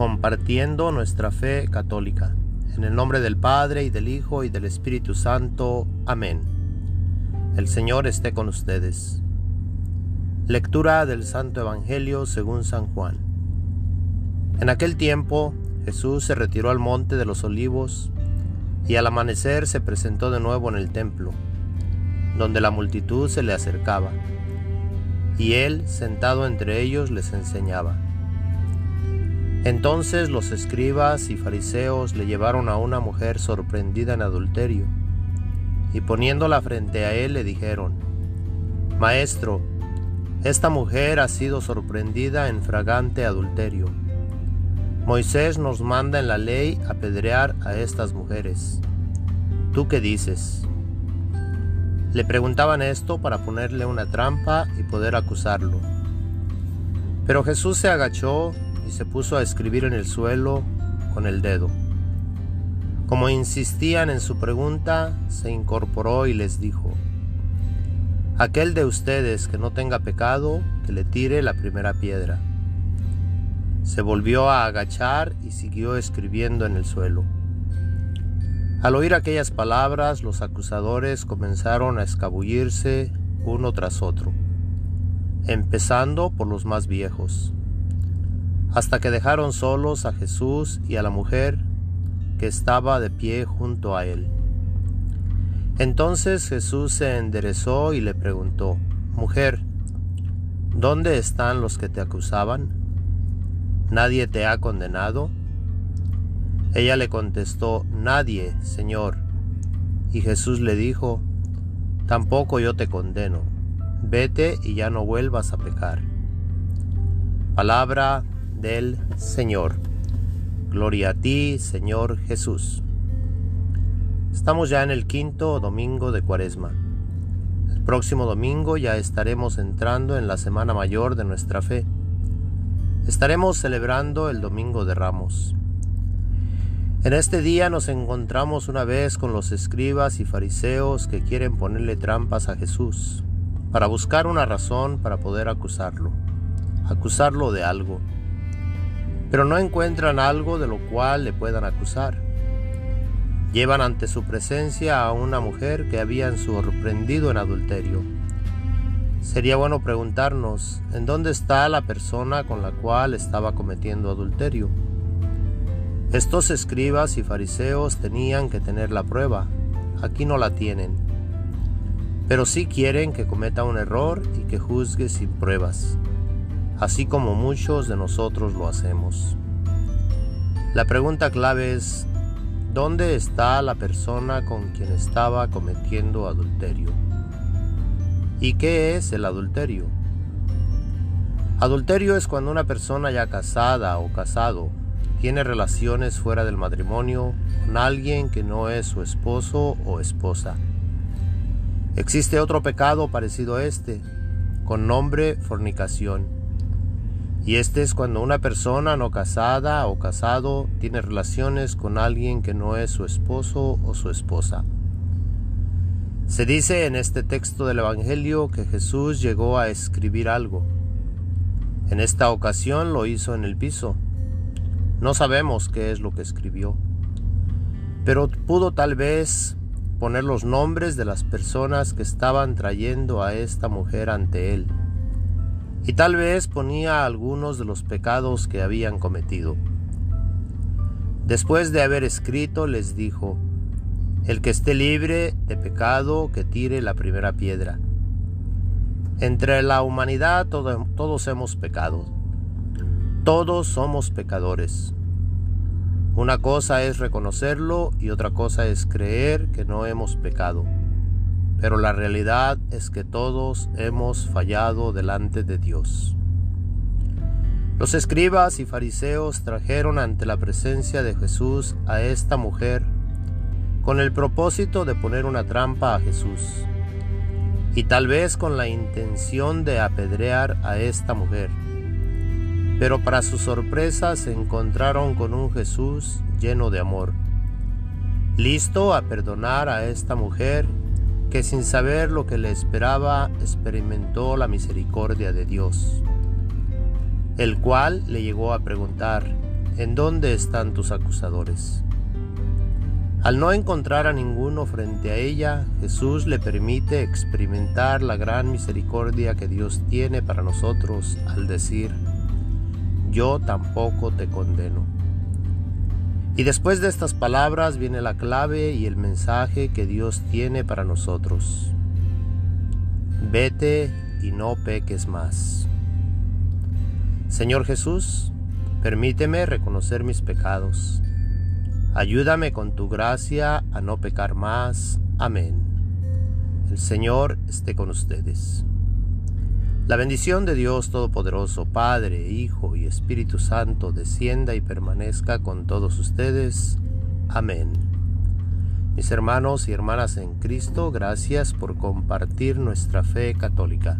compartiendo nuestra fe católica. En el nombre del Padre y del Hijo y del Espíritu Santo. Amén. El Señor esté con ustedes. Lectura del Santo Evangelio según San Juan. En aquel tiempo Jesús se retiró al monte de los olivos y al amanecer se presentó de nuevo en el templo, donde la multitud se le acercaba, y él, sentado entre ellos, les enseñaba. Entonces los escribas y fariseos le llevaron a una mujer sorprendida en adulterio, y poniéndola frente a él le dijeron, Maestro, esta mujer ha sido sorprendida en fragante adulterio. Moisés nos manda en la ley apedrear a estas mujeres. ¿Tú qué dices? Le preguntaban esto para ponerle una trampa y poder acusarlo. Pero Jesús se agachó se puso a escribir en el suelo con el dedo. Como insistían en su pregunta, se incorporó y les dijo, Aquel de ustedes que no tenga pecado, que le tire la primera piedra. Se volvió a agachar y siguió escribiendo en el suelo. Al oír aquellas palabras, los acusadores comenzaron a escabullirse uno tras otro, empezando por los más viejos hasta que dejaron solos a Jesús y a la mujer que estaba de pie junto a él. Entonces Jesús se enderezó y le preguntó, Mujer, ¿dónde están los que te acusaban? ¿Nadie te ha condenado? Ella le contestó, Nadie, Señor. Y Jesús le dijo, Tampoco yo te condeno, vete y ya no vuelvas a pecar. Palabra del Señor. Gloria a ti, Señor Jesús. Estamos ya en el quinto domingo de Cuaresma. El próximo domingo ya estaremos entrando en la Semana Mayor de nuestra fe. Estaremos celebrando el Domingo de Ramos. En este día nos encontramos una vez con los escribas y fariseos que quieren ponerle trampas a Jesús para buscar una razón para poder acusarlo, acusarlo de algo pero no encuentran algo de lo cual le puedan acusar. Llevan ante su presencia a una mujer que habían sorprendido en adulterio. Sería bueno preguntarnos, ¿en dónde está la persona con la cual estaba cometiendo adulterio? Estos escribas y fariseos tenían que tener la prueba, aquí no la tienen, pero sí quieren que cometa un error y que juzgue sin pruebas así como muchos de nosotros lo hacemos. La pregunta clave es, ¿dónde está la persona con quien estaba cometiendo adulterio? ¿Y qué es el adulterio? Adulterio es cuando una persona ya casada o casado tiene relaciones fuera del matrimonio con alguien que no es su esposo o esposa. Existe otro pecado parecido a este, con nombre fornicación y este es cuando una persona no casada o casado tiene relaciones con alguien que no es su esposo o su esposa. Se dice en este texto del Evangelio que Jesús llegó a escribir algo. En esta ocasión lo hizo en el piso. No sabemos qué es lo que escribió, pero pudo tal vez poner los nombres de las personas que estaban trayendo a esta mujer ante él y tal vez ponía algunos de los pecados que habían cometido. Después de haber escrito les dijo, el que esté libre de pecado que tire la primera piedra. Entre la humanidad todos hemos pecado. Todos somos pecadores. Una cosa es reconocerlo y otra cosa es creer que no hemos pecado pero la realidad es que todos hemos fallado delante de Dios. Los escribas y fariseos trajeron ante la presencia de Jesús a esta mujer con el propósito de poner una trampa a Jesús y tal vez con la intención de apedrear a esta mujer. Pero para su sorpresa se encontraron con un Jesús lleno de amor, listo a perdonar a esta mujer que sin saber lo que le esperaba experimentó la misericordia de Dios, el cual le llegó a preguntar, ¿en dónde están tus acusadores? Al no encontrar a ninguno frente a ella, Jesús le permite experimentar la gran misericordia que Dios tiene para nosotros al decir, yo tampoco te condeno. Y después de estas palabras viene la clave y el mensaje que Dios tiene para nosotros. Vete y no peques más. Señor Jesús, permíteme reconocer mis pecados. Ayúdame con tu gracia a no pecar más. Amén. El Señor esté con ustedes. La bendición de Dios Todopoderoso, Padre, Hijo y Espíritu Santo, descienda y permanezca con todos ustedes. Amén. Mis hermanos y hermanas en Cristo, gracias por compartir nuestra fe católica.